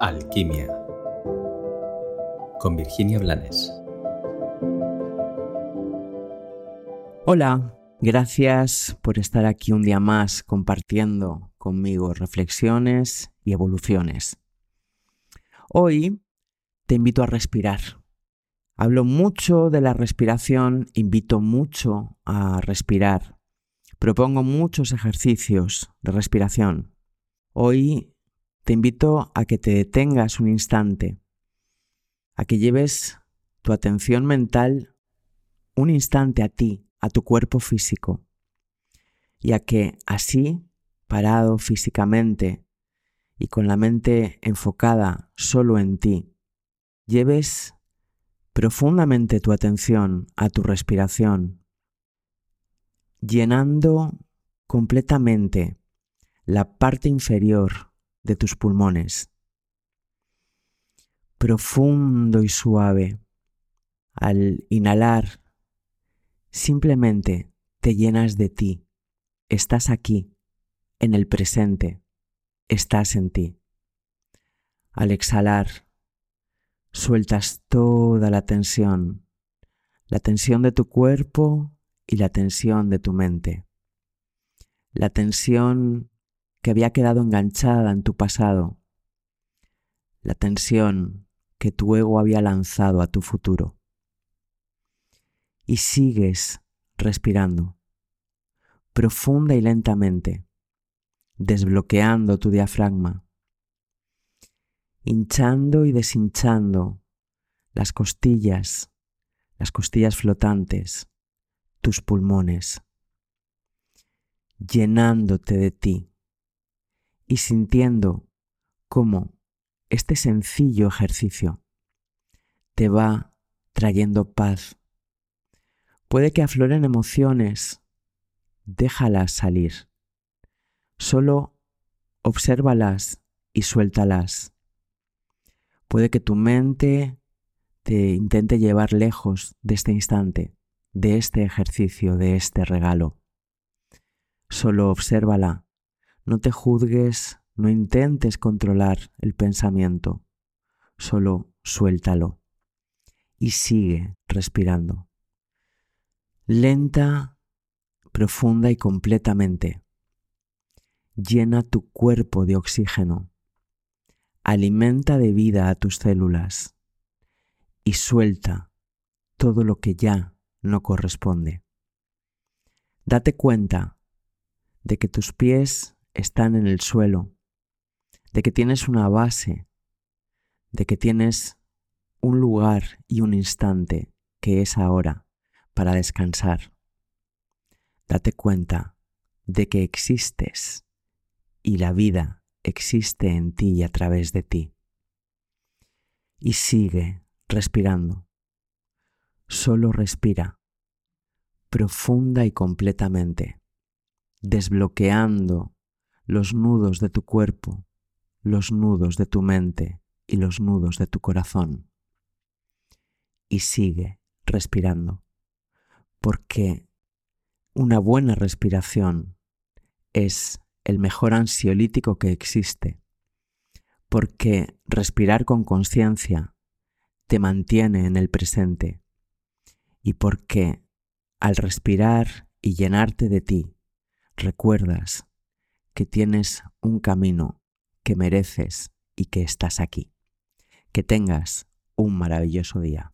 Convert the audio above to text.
Alquimia con Virginia Blanes. Hola, gracias por estar aquí un día más compartiendo conmigo reflexiones y evoluciones. Hoy te invito a respirar. Hablo mucho de la respiración, invito mucho a respirar. Propongo muchos ejercicios de respiración. Hoy te invito a que te detengas un instante, a que lleves tu atención mental un instante a ti, a tu cuerpo físico, y a que así, parado físicamente y con la mente enfocada solo en ti, lleves profundamente tu atención a tu respiración, llenando completamente la parte inferior de tus pulmones. Profundo y suave. Al inhalar, simplemente te llenas de ti. Estás aquí, en el presente. Estás en ti. Al exhalar, sueltas toda la tensión, la tensión de tu cuerpo y la tensión de tu mente. La tensión que había quedado enganchada en tu pasado, la tensión que tu ego había lanzado a tu futuro. Y sigues respirando, profunda y lentamente, desbloqueando tu diafragma, hinchando y deshinchando las costillas, las costillas flotantes, tus pulmones, llenándote de ti y sintiendo cómo este sencillo ejercicio te va trayendo paz. Puede que afloren emociones, déjalas salir. Solo obsérvalas y suéltalas. Puede que tu mente te intente llevar lejos de este instante, de este ejercicio, de este regalo. Solo obsérvala no te juzgues, no intentes controlar el pensamiento, solo suéltalo y sigue respirando. Lenta, profunda y completamente. Llena tu cuerpo de oxígeno. Alimenta de vida a tus células y suelta todo lo que ya no corresponde. Date cuenta de que tus pies están en el suelo, de que tienes una base, de que tienes un lugar y un instante que es ahora para descansar. Date cuenta de que existes y la vida existe en ti y a través de ti. Y sigue respirando. Solo respira, profunda y completamente, desbloqueando los nudos de tu cuerpo, los nudos de tu mente y los nudos de tu corazón. Y sigue respirando, porque una buena respiración es el mejor ansiolítico que existe, porque respirar con conciencia te mantiene en el presente y porque al respirar y llenarte de ti, recuerdas que tienes un camino que mereces y que estás aquí. Que tengas un maravilloso día.